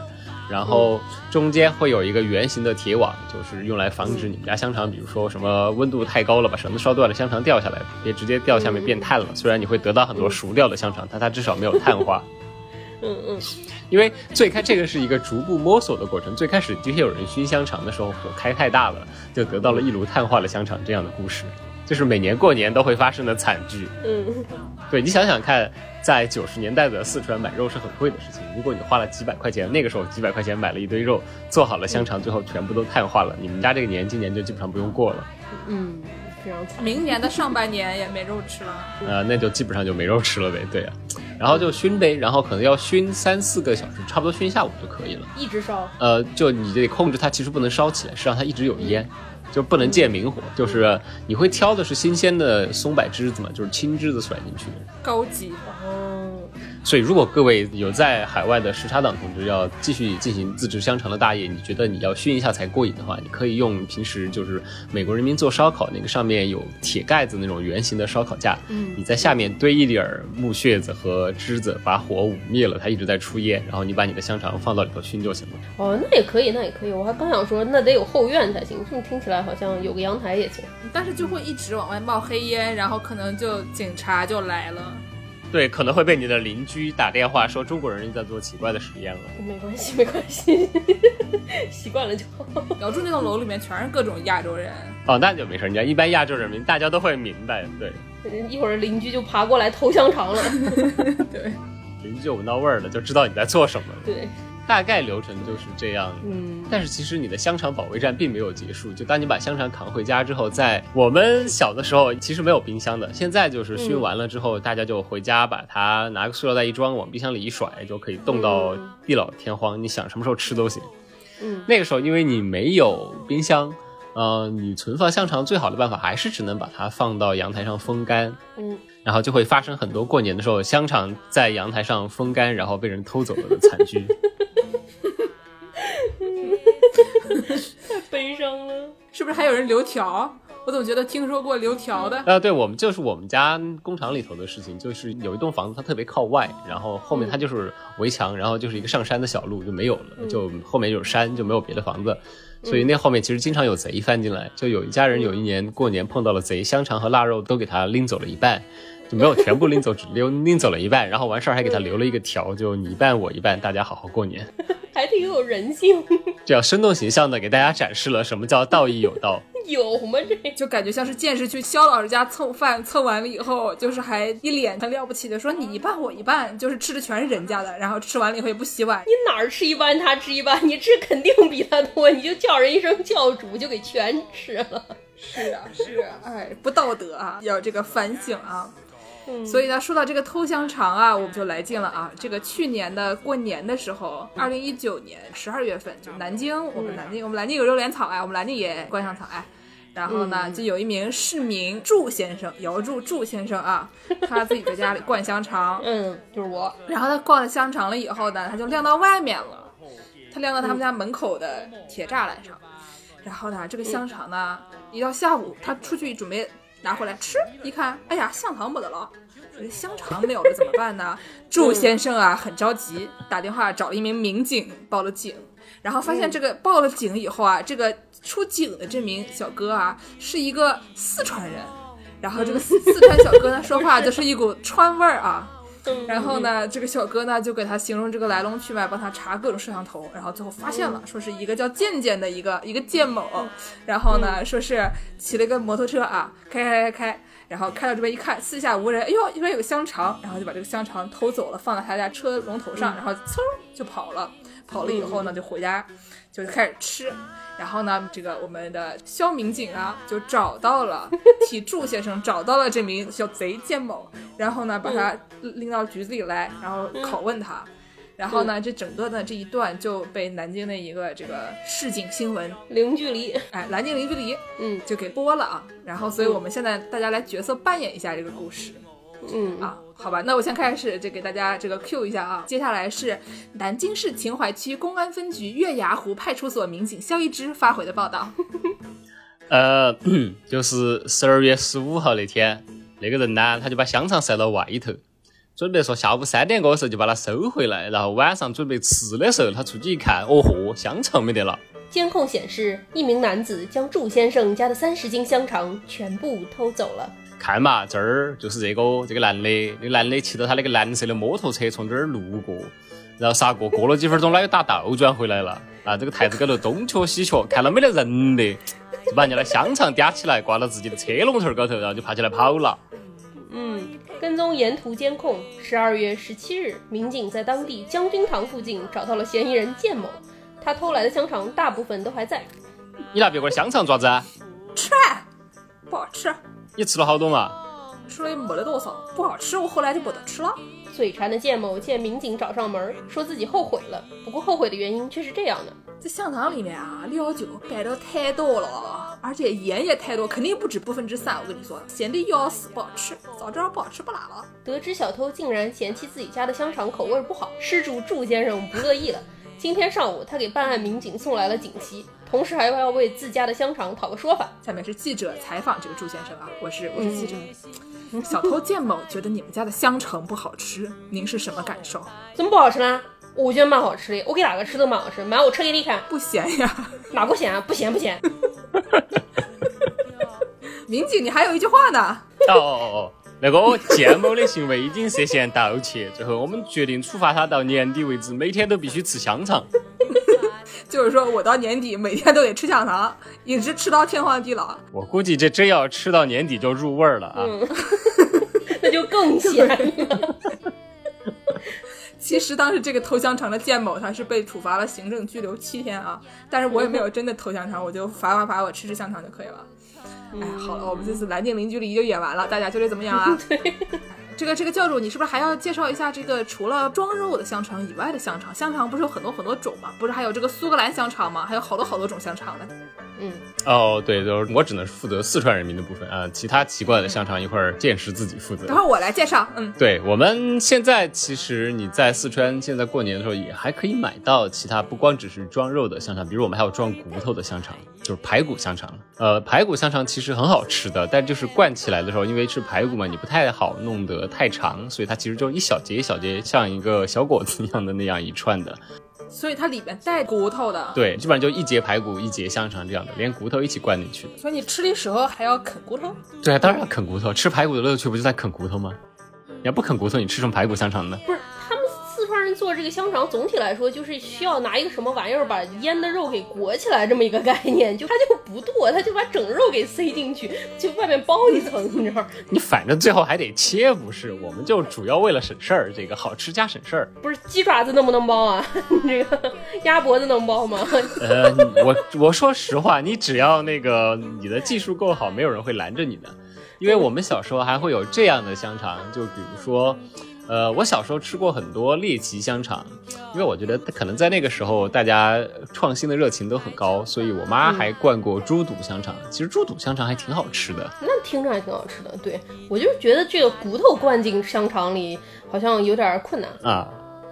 然后中间会有一个圆形的铁网，就是用来防止你们家香肠，比如说什么温度太高了，把绳子烧断了，香肠掉下来，别直接掉下面变碳了。虽然你会得到很多熟掉的香肠，但它至少没有碳化。嗯嗯，因为最开这个是一个逐步摸索的过程，最开始的确有人熏香肠的时候火开太大了，就得到了一炉碳化的香肠这样的故事。就是每年过年都会发生的惨剧。嗯，对你想想看，在九十年代的四川买肉是很贵的事情。如果你花了几百块钱，那个时候几百块钱买了一堆肉，做好了香肠，最后全部都碳化了，你们家这个年今年就基本上不用过了。嗯，非常惨。明年的上半年也没肉吃了。呃，那就基本上就没肉吃了呗。对呀、然后就熏呗，然后可能要熏三四个小时，差不多熏一下午就可以了。一直烧，呃，就你得控制它，其实不能烧起来，是让它一直有烟，就不能见明火。就是你会挑的是新鲜的松柏枝子嘛，就是青枝子甩进去。高级，哦，所以，如果各位有在海外的时差党同志要继续进行自制香肠的大业，你觉得你要熏一下才过瘾的话，你可以用平时就是美国人民做烧烤那个上面有铁盖子那种圆形的烧烤架，嗯你在下面堆一点儿木屑子和枝子，把火捂灭了，它一直在出烟，然后你把你的香肠放到里头熏就行了。哦，那也可以，那也可以。我还刚想说，那得有后院才行。这么听起来好像有个阳台也行。但是就会一直往外冒黑烟，然后可能就警察就来了。对，可能会被你的邻居打电话说中国人在做奇怪的实验了。没关系，*laughs* 没关系，习惯了就好。姚柱那栋楼里面全是各种亚洲人，哦，那就没事，你看一般亚洲人民大家都会明白，对，一会儿邻居就爬过来偷香肠了。*laughs* *laughs* 对，邻居就闻到味儿了，就知道你在做什么了。对，大概流程就是这样。嗯，但是其实你的香肠保卫战并没有结束，就当你把香肠扛回家之后，在我们小的时候其实没有冰箱的，现在就是熏完了之后，大家就回家把它拿个塑料袋一装，往冰箱里一甩，就可以冻到嗯地老天荒，你想什么时候吃都行。嗯，那个时候因为你没有冰箱，呃，你存放香肠最好的办法还是只能把它放到阳台上风干，嗯，然后就会发生很多过年的时候香肠在阳台上风干，然后被人偷走了的惨剧。*laughs* 太悲伤了。是不是还有人留条？我怎么觉得听说过留条的？呃，对，我们就是我们家工厂里头的事情，就是有一栋房子，它特别靠外，然后后面它就是围墙，然后就是一个上山的小路就没有了，就后面有山，就没有别的房子，所以那后面其实经常有贼翻进来。就有一家人有一年过年碰到了贼，香肠和腊肉都给他拎走了一半。就没有全部拎走，只拎拎走了一半，然后完事儿还给他留了一个条，就你一半我一半，大家好好过年。*laughs* 还挺有人性，这样生动形象的给大家展示了什么叫道义有道。*laughs* 有吗？这就感觉像是见识去肖老师家蹭饭，蹭完了以后，就是还一脸很了不起的说你一半我一半，就是吃的全是人家的，然后吃完了以后也不洗碗。你哪儿吃一半，他吃一半，你吃肯定比他多，你就叫人一声教主，就给全吃了。是啊，是啊，哎，不道德啊，要这个反省啊。嗯所以呢，说到这个偷香肠啊，我们就来劲了啊。这个去年的过年的时候，二零一九年十二月份，就南京，我们南京，我们南京有肉莲草哎，我们南京也观香草哎。然后呢，就有一名市民祝先生，姚祝祝先生啊，他自己在家里灌香肠，嗯，*laughs* 就是我。然后他灌了香肠了以后呢，他就晾到外面了，他晾到他们家门口的铁栅栏上。然后呢，这个香肠呢，一到下午，他出去准备拿回来吃，一看，哎呀，香肠没得了。香肠没有了怎么办呢？祝先生啊很着急，打电话找了一名民警报了警，然后发现这个报了警以后啊，这个出警的这名小哥啊是一个四川人，然后这个四四川小哥呢说话就是一股川味儿啊。然后呢，这个小哥呢就给他形容这个来龙去脉，帮他查各种摄像头，然后最后发现了，说是一个叫健健的一个一个健某，然后呢说是骑了一个摩托车啊，开开开开，然后开到这边一看，四下无人，哎呦，这边有个香肠，然后就把这个香肠偷走了，放在他家车龙头上，然后噌就跑了，跑了以后呢就回家就开始吃。然后呢，这个我们的肖民警啊，就找到了替柱先生找到了这名小贼健某，然后呢，把他拎到局子里来，然后拷问他。然后呢，这整个的这一段就被南京的一个这个市井新闻，零距离，哎，南京零距离嗯就给播了啊。然后，所以我们现在大家来角色扮演一下这个故事。嗯啊，好吧，那我先开始就给大家这个 Q 一下啊。接下来是南京市秦淮区公安分局月牙湖派出所民警肖一之发回的报道。*laughs* 呃，就是十二月十五号那天，那个人呢，他就把香肠塞到外头，准备说下午三点过的时候就把它收回来，然后晚上准备吃的时候，他出去一看，哦豁，香肠没得了。监控显示，一名男子将祝先生家的三十斤香肠全部偷走了。看嘛，这儿就是这个这个男的，那个男的骑着他那个蓝色的摩托车从这儿路过，然后啥过，过了几分钟，他又打倒转回来了。啊，这个台子高头东瞧西瞧，看到没得人的，就把人家的香肠叼起来挂到自己的车龙头高头，然后就爬起来跑了。嗯，跟踪沿途监控，十二月十七日，民警在当地将军堂附近找到了嫌疑人建某，他偷来的香肠大部分都还在。你拿别个的香肠做啥子啊？吃，不好吃，你吃了好多嘛？吃了也没得多少，不好吃，我后来就没得吃了。嘴馋的建某见民警找上门，说自己后悔了，不过后悔的原因却是这样的：这香肠里面啊，料酒摆的太多了，而且盐也太多，肯定不止百分之三。我跟你说，咸的要死，不好吃，早知道不好吃不拿了。得知小偷竟然嫌弃自己家的香肠口味不好，失主祝先生不乐意了。今天上午，他给办案民警送来了锦旗，同时还要为自家的香肠讨个说法。下面是记者采访这个朱先生啊，我是我是记者。小偷建某觉得你们家的香肠不好吃，您是什么感受？怎么不好吃呢？我觉得蛮好吃的，我给哪个吃都蛮好吃。买我吃给你看，不咸呀？哪个咸啊？不咸不咸。*laughs* 民警，你还有一句话呢？哦哦哦，那个建某的行为已经涉嫌盗窃，最后我们决定处罚他到年底为止，每天都必须吃香肠。就是说我到年底每天都得吃香肠，一直吃到天荒地老。我估计这真要吃到年底就入味儿了啊！*laughs* 那就更 *laughs* 咸了。*laughs* 其实当时这个偷香肠的建某他是被处罚了行政拘留七天啊，但是我也没有真的偷香肠，我就罚罚罚我吃吃香肠就可以了。哎，好了，我们这次《蓝精灵》距离就演完了，大家觉得怎么样啊？对。这个这个教主，你是不是还要介绍一下这个除了装肉的香肠以外的香肠？香肠不是有很多很多种吗？不是还有这个苏格兰香肠吗？还有好多好多种香肠呢。嗯，哦，对，就是我只能负责四川人民的部分啊，其他奇怪的香肠一会儿见识自己负责。等会儿我来介绍。嗯，对，我们现在其实你在四川现在过年的时候也还可以买到其他不光只是装肉的香肠，比如我们还有装骨头的香肠，就是排骨香肠。呃，排骨香肠其实很好吃的，但就是灌起来的时候，因为是排骨嘛，你不太好弄得太长，所以它其实就一小节一小节，像一个小果子一样的那样一串的。所以它里面带骨头的，对，基本上就一节排骨一节香肠这样的，连骨头一起灌进去的。所以你吃的时候还要啃骨头？对啊，当然要啃骨头，吃排骨的乐趣不就在啃骨头吗？你要不啃骨头，你吃什么排骨香肠呢？不是，做这个香肠，总体来说就是需要拿一个什么玩意儿把腌的肉给裹起来，这么一个概念，就它就不剁，它就把整肉给塞进去，就外面包一层，你知道？你反正最后还得切，不是？我们就主要为了省事儿，这个好吃加省事儿。不是鸡爪子能不能包啊？*laughs* 你这个鸭脖子能包吗？*laughs* 呃，我我说实话，你只要那个你的技术够好，没有人会拦着你的。因为我们小时候还会有这样的香肠，就比如说，呃，我小时候吃过很多猎奇香肠，因为我觉得可能在那个时候大家创新的热情都很高，所以我妈还灌过猪肚香肠。其实猪肚香肠还挺好吃的，那听着还挺好吃的。对我就是觉得这个骨头灌进香肠里好像有点困难啊，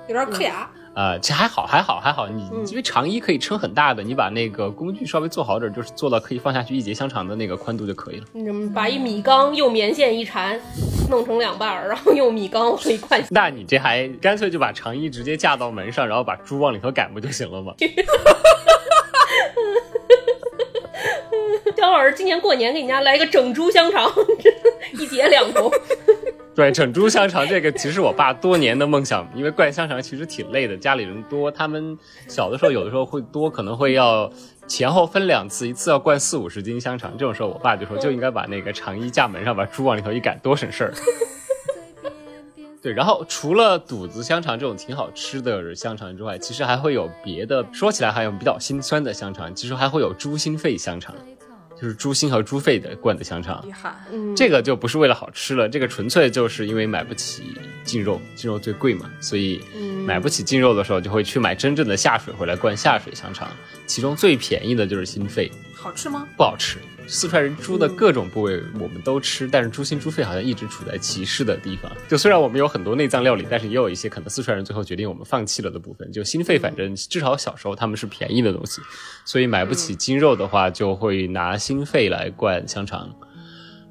有点磕牙。啊，其实还好，还好，还好。你因为肠衣可以撑很大的，你把那个工具稍微做好点，就是做到可以放下去一节香肠的那个宽度就可以了。嗯把一米缸用棉线一缠，弄成两半儿，然后用米缸往里灌。那你这还干脆就把肠衣直接架到门上，然后把猪往里头赶不就行了吗？*laughs* 姜老师今年过年给你家来一个整猪香肠，*laughs* 一节两头。对，整猪香肠这个其实我爸多年的梦想，因为灌香肠其实挺累的，家里人多，他们小的时候有的时候会多，可能会要前后分两次，一次要灌四五十斤香肠，这种时候我爸就说就应该把那个肠衣架门上，把猪往里头一赶，多省事儿。*laughs* 对，然后除了肚子香肠这种挺好吃的香肠之外，其实还会有别的，说起来还有比较心酸的香肠，其实还会有猪心肺香肠。就是猪心和猪肺的灌的香肠，这个就不是为了好吃了，这个纯粹就是因为买不起净肉，净肉最贵嘛，所以买不起净肉的时候，就会去买真正的下水回来灌下水香肠，其中最便宜的就是心肺，好吃吗？不好吃。四川人猪的各种部位我们都吃，但是猪心猪肺好像一直处在歧视的地方。就虽然我们有很多内脏料理，但是也有一些可能四川人最后决定我们放弃了的部分。就心肺，反正至少小时候他们是便宜的东西，所以买不起精肉的话，就会拿心肺来灌香肠。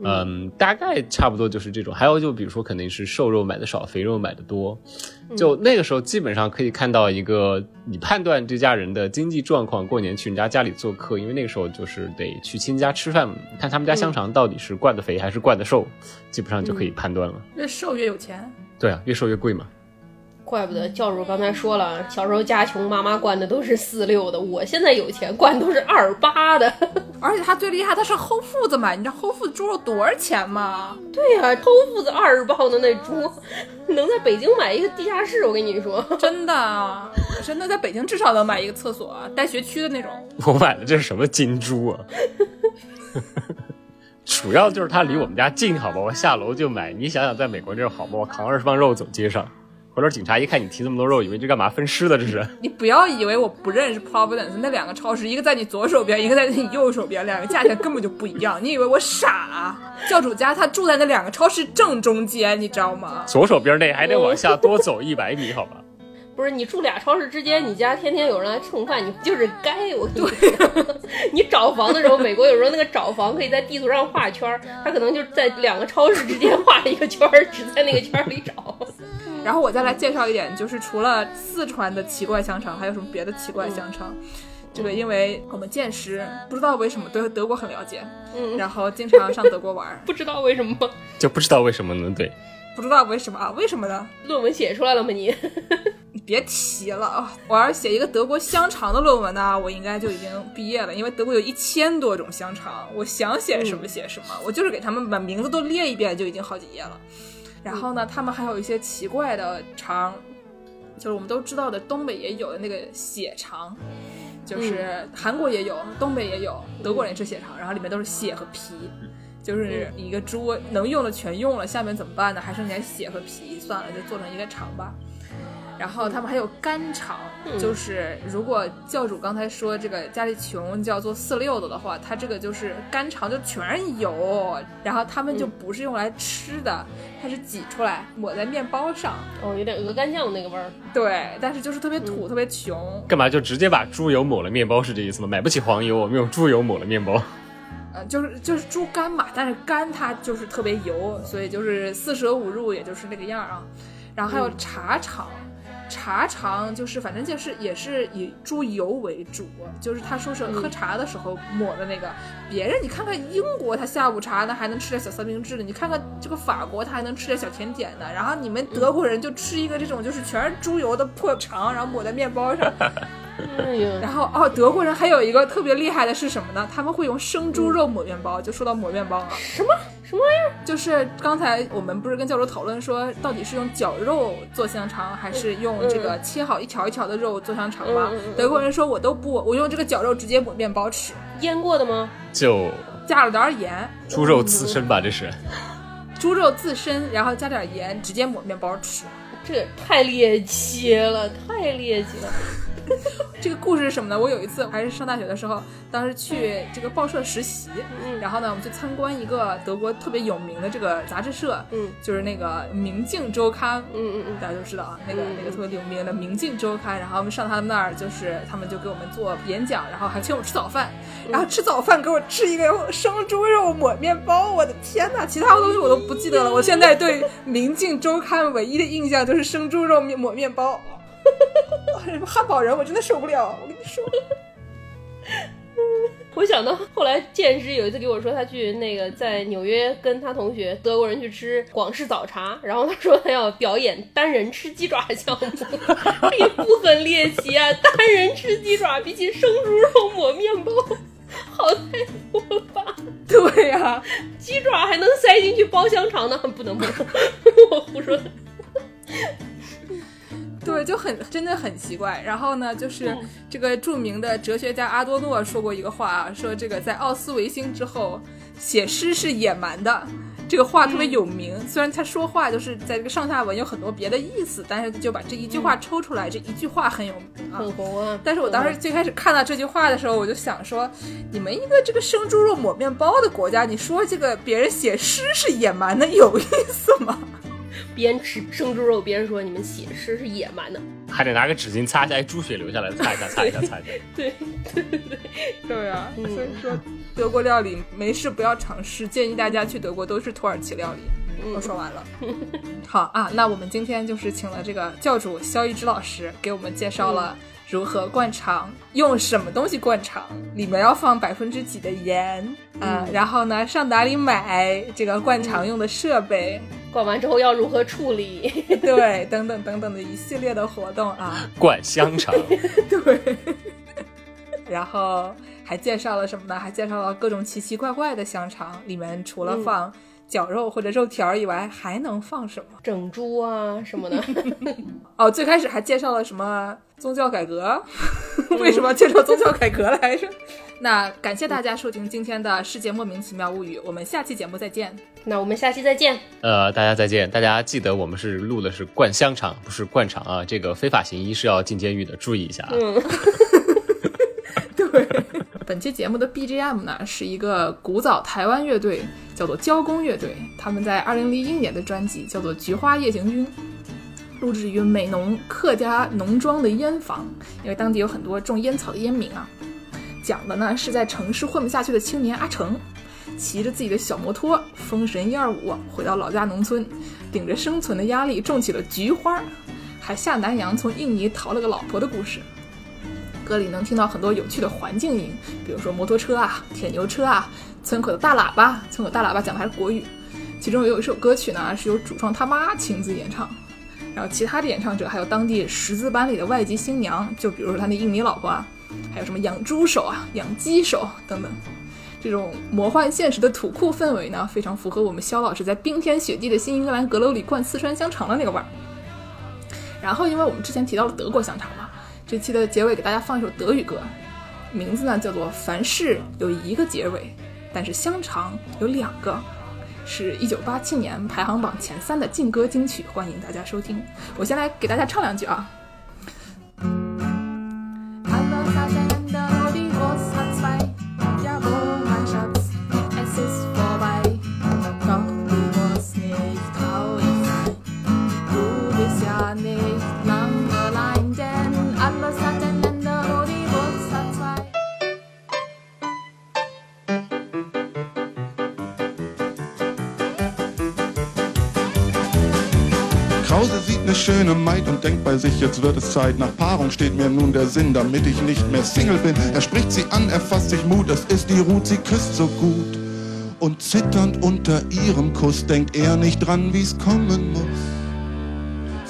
嗯，大概差不多就是这种。还有就比如说，肯定是瘦肉买的少，肥肉买的多。就那个时候，基本上可以看到一个你判断这家人的经济状况。过年去人家家里做客，因为那个时候就是得去亲家吃饭，看他们家香肠到底是灌的肥还是灌的瘦，基本上就可以判断了。越瘦越有钱。对啊，越瘦越贵嘛。怪不得教主刚才说了，小时候家穷，妈妈灌的都是四六的，我现在有钱，灌都是二八的。*laughs* 而且他最厉害，他是齁馥子买，你知道齁馥子猪肉多少钱吗？对呀、偷父子二十磅的那猪，*laughs* 能在北京买一个地下室，我跟你说。*laughs* 真的，真的在北京至少能买一个厕所，带学区的那种。我买的这是什么金猪啊？主要就是它离我们家近，好吧？我下楼就买。你想想，在美国这种好吗？我扛二十磅肉走街上，回头警察一看你提这么多肉，以为这干嘛分尸的？这是？你不要以为我不认识 Providence 那两个超市，一个在你左手边，一个在你右手边，两个价钱根本就不一样。你以为我傻啊？教主家他住在那两个超市正中间，你知道吗？左手边那还得往下多走一百米，好吧？不是你住俩超市之间，你家天天有人来蹭饭，你就是该。我跟你说，你找房的时候，美国有时候那个找房可以在地图上画圈儿，他可能就在两个超市之间画一个圈儿，只在那个圈儿里找。然后我再来介绍一点，就是除了四川的奇怪香肠，还有什么别的奇怪香肠？这个因为我们见识不知道为什么对德国很了解，嗯，然后经常上德国玩儿，*laughs* 不知道为什么 *laughs* 就不知道为什么呢？对，不知道为什么啊？为什么呢？论文写出来了吗你？*laughs* 你别提了啊！我要是写一个德国香肠的论文呢，我应该就已经毕业了，因为德国有一千多种香肠，我想写什么写什么，我就是给他们把名字都列一遍就已经好几页了。然后呢，他们还有一些奇怪的肠，就是我们都知道的，东北也有的那个血肠，就是韩国也有，东北也有，德国人也吃血肠，然后里面都是血和皮。就是一个猪能用的全用了，下面怎么办呢？还剩点血和皮，算了，就做成一个肠吧。然后他们还有干肠，就是如果教主刚才说这个家里穷就要做四六的的话，他这个就是干肠就全是油，然后他们就不是用来吃的，它是挤出来抹在面包上。哦，有点鹅肝酱那个味儿。对，但是就是特别土，特别穷。干嘛就直接把猪油抹了面包是这意思吗？买不起黄油，我们用猪油抹了面包。*laughs* 呃，就是就是猪肝嘛，但是肝它就是特别油，所以就是四舍五入也就是那个样儿啊。然后还有茶肠，茶肠就是反正就是也是以猪油为主，就是他说是喝茶的时候抹的那个。别人你看看英国，他下午茶呢还能吃点小三明治呢，你看看这个法国，他还能吃点小甜点呢。然后你们德国人就吃一个这种就是全是猪油的破肠，然后抹在面包上。哎呀，然后哦，德国人还有一个特别厉害的是什么呢？他们会用生猪肉抹面包。就说到抹面包了，什么什么玩意儿？就是刚才我们不是跟教授讨论说，到底是用绞肉做香肠，还是用这个切好一条一条的肉做香肠吗？嗯嗯嗯德国人说我都不，我用这个绞肉直接抹面包吃，腌过的吗？就加了点盐，猪肉刺身吧，这是。*laughs* 猪肉自身，然后加点盐，直接抹面包吃。这也太猎奇了，太猎奇了。*laughs* 这个故事是什么呢？我有一次还是上大学的时候，当时去这个报社实习，嗯。然后呢，我们去参观一个德国特别有名的这个杂志社，嗯。就是那个《明镜周刊》，嗯嗯嗯，大家都知道啊，那个嗯那个特别有名的《明镜周刊》，然后我们上他们那儿，就是他们就给我们做演讲，然后还请我吃早饭，然后吃早饭给我吃一个生猪肉抹面包，我的天呐，其他的东西我都不记得了，我现在对《明镜周刊》唯一的印象就是生猪肉面抹面包。*laughs* 汉堡人，我真的受不了！我跟你说，*laughs* 我想到后来建之有一次给我说，他去那个在纽约跟他同学德国人去吃广式早茶，然后他说他要表演单人吃鸡爪项目，这也不很猎奇啊！单人吃鸡爪比起生猪肉抹面包好太多了吧？*laughs* 对呀、鸡爪还能塞进去包香肠呢？不能不能，我胡说的。对，就很真的很奇怪。然后呢，就是嗯这个著名的哲学家阿多诺说过一个话啊，说这个在奥斯维辛之后，写诗是野蛮的。这个话特别有名，虽然他说话就是在这个上下文有很多别的意思，但是就把这一句话抽出来，这一句话很有名啊。很红啊！但是我当时最开始看到这句话的时候，我就想说，你们一个这个生猪肉抹面包的国家，你说这个别人写诗是野蛮的，有意思吗？边吃生猪肉边说你们写诗是野蛮的，还得拿个纸巾擦一下，哎，猪血流下来，擦一下，擦一下，擦一下。对对对对，对啊，嗯所以说德国料理没事不要尝试，建议大家去德国都是土耳其料理。我说完了，*laughs* 好啊，那我们今天就是请了这个教主肖一之老师给我们介绍了如何灌肠，用什么东西灌肠，里面要放百分之几的盐啊、然后呢上哪里买这个灌肠用的设备。灌完之后要如何处理？*laughs* 对，等等等等的一系列的活动啊，灌香肠，*laughs* 对。然后还介绍了什么呢？还介绍了各种奇奇怪怪的香肠，里面除了放绞肉或者肉条以外，还能放什么？整猪啊什么的。*laughs* 哦，最开始还介绍了什么宗教改革？*laughs* 为什么要介绍宗教改革来着？*laughs* 那感谢大家收听今天的世界莫名其妙物语，我们下期节目再见。那我们下期再见。呃，大家再见。大家记得我们是录的是灌香肠，不是灌肠啊。这个非法行医是要进监狱的，注意一下啊。嗯，*laughs* 对，本期节目的 BGM 呢是一个古早台湾乐队，叫做交工乐队。他们在2001年的专辑叫做《菊花夜行军》，录制于美浓客家农庄的烟房，因为当地有很多种烟草的烟民啊。讲的呢是在城市混不下去的青年阿成，骑着自己的小摩托，风神一二五回到老家农村，顶着生存的压力种起了菊花，还下南洋从印尼逃了个老婆的故事。歌里能听到很多有趣的环境音，比如说摩托车啊、铁牛车啊、村口的大喇叭。村口大喇叭讲的还是国语。其中有一首歌曲呢是由主创他妈亲自演唱，然后其他的演唱者还有当地十字班里的外籍新娘，就比如说他那印尼老婆啊，还有什么养猪手啊、养鸡手等等。这种魔幻现实的土库氛围呢，非常符合我们肖老师在冰天雪地的新英格兰阁楼里灌四川香肠的那个味儿。然后，因为我们之前提到了德国香肠嘛，这期的结尾给大家放一首德语歌，名字呢叫做《凡事有一个结尾》，但是香肠有两个，是一九八七年排行榜前三的劲歌金曲，欢迎大家收听。我先来给大家唱两句啊。Eine und denkt bei sich, jetzt wird es Zeit. Nach Paarung steht mir nun der Sinn, damit ich nicht mehr Single bin. Er spricht sie an, er fasst sich Mut, es ist die Ruth, sie küsst so gut. Und zitternd unter ihrem Kuss denkt er nicht dran, wie's kommen muss.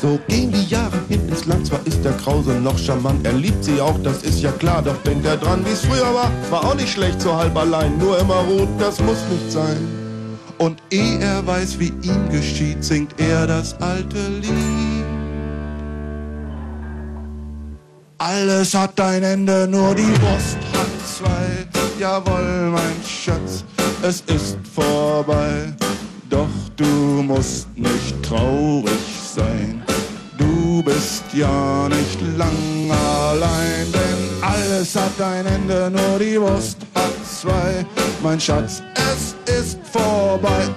So gehen die Jahre hin ins Land, zwar ist der Krause noch charmant, er liebt sie auch, das ist ja klar, doch denkt er dran, wie's früher war, war auch nicht schlecht, so halb allein, nur immer rot, das muss nicht sein. Und ehe er weiß, wie ihm geschieht, singt er das alte Lied. Alles hat ein Ende, nur die Wurst hat zwei. Jawohl, mein Schatz, es ist vorbei. Doch du musst nicht traurig sein. Du bist ja nicht lang allein, denn alles hat ein Ende, nur die Wurst hat zwei. Mein Schatz, es ist vorbei.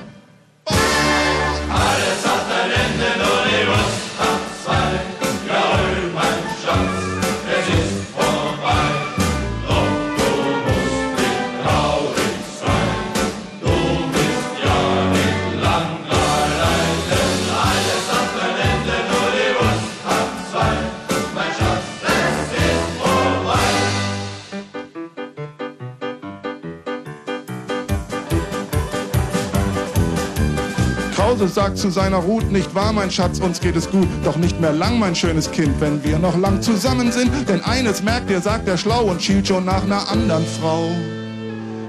Sagt zu seiner Ruth, nicht wahr, mein Schatz, uns geht es gut, doch nicht mehr lang, mein schönes Kind, wenn wir noch lang zusammen sind. Denn eines merkt ihr, sagt er schlau und schielt schon nach einer anderen Frau.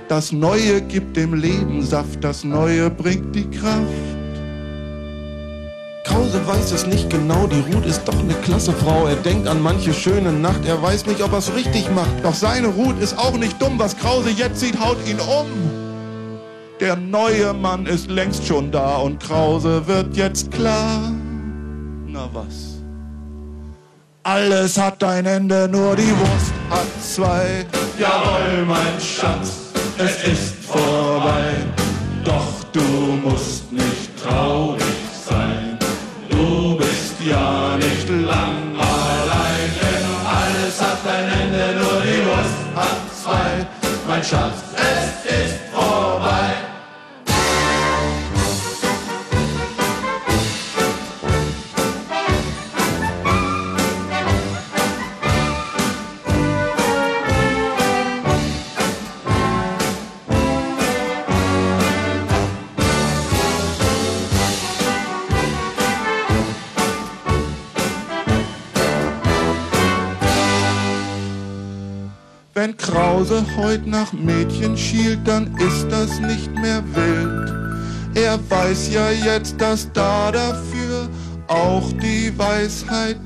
Das Neue gibt dem Leben Saft, das Neue bringt die Kraft. Krause weiß es nicht genau, die Ruth ist doch eine klasse Frau. Er denkt an manche schöne Nacht, er weiß nicht, ob er's richtig macht. Doch seine Ruth ist auch nicht dumm, was Krause jetzt sieht, haut ihn um. Der neue Mann ist längst schon da und Krause wird jetzt klar. Na was? Alles hat ein Ende, nur die Wurst hat zwei. Jawohl, mein Schatz, es ist vorbei. Doch du musst nicht traurig sein. Du bist ja nicht lang allein, denn alles hat ein Ende, nur die Wurst hat zwei. Mein Schatz, Krause heut nach Mädchen schielt, dann ist das nicht mehr wild. Er weiß ja jetzt, dass da dafür auch die Weisheit.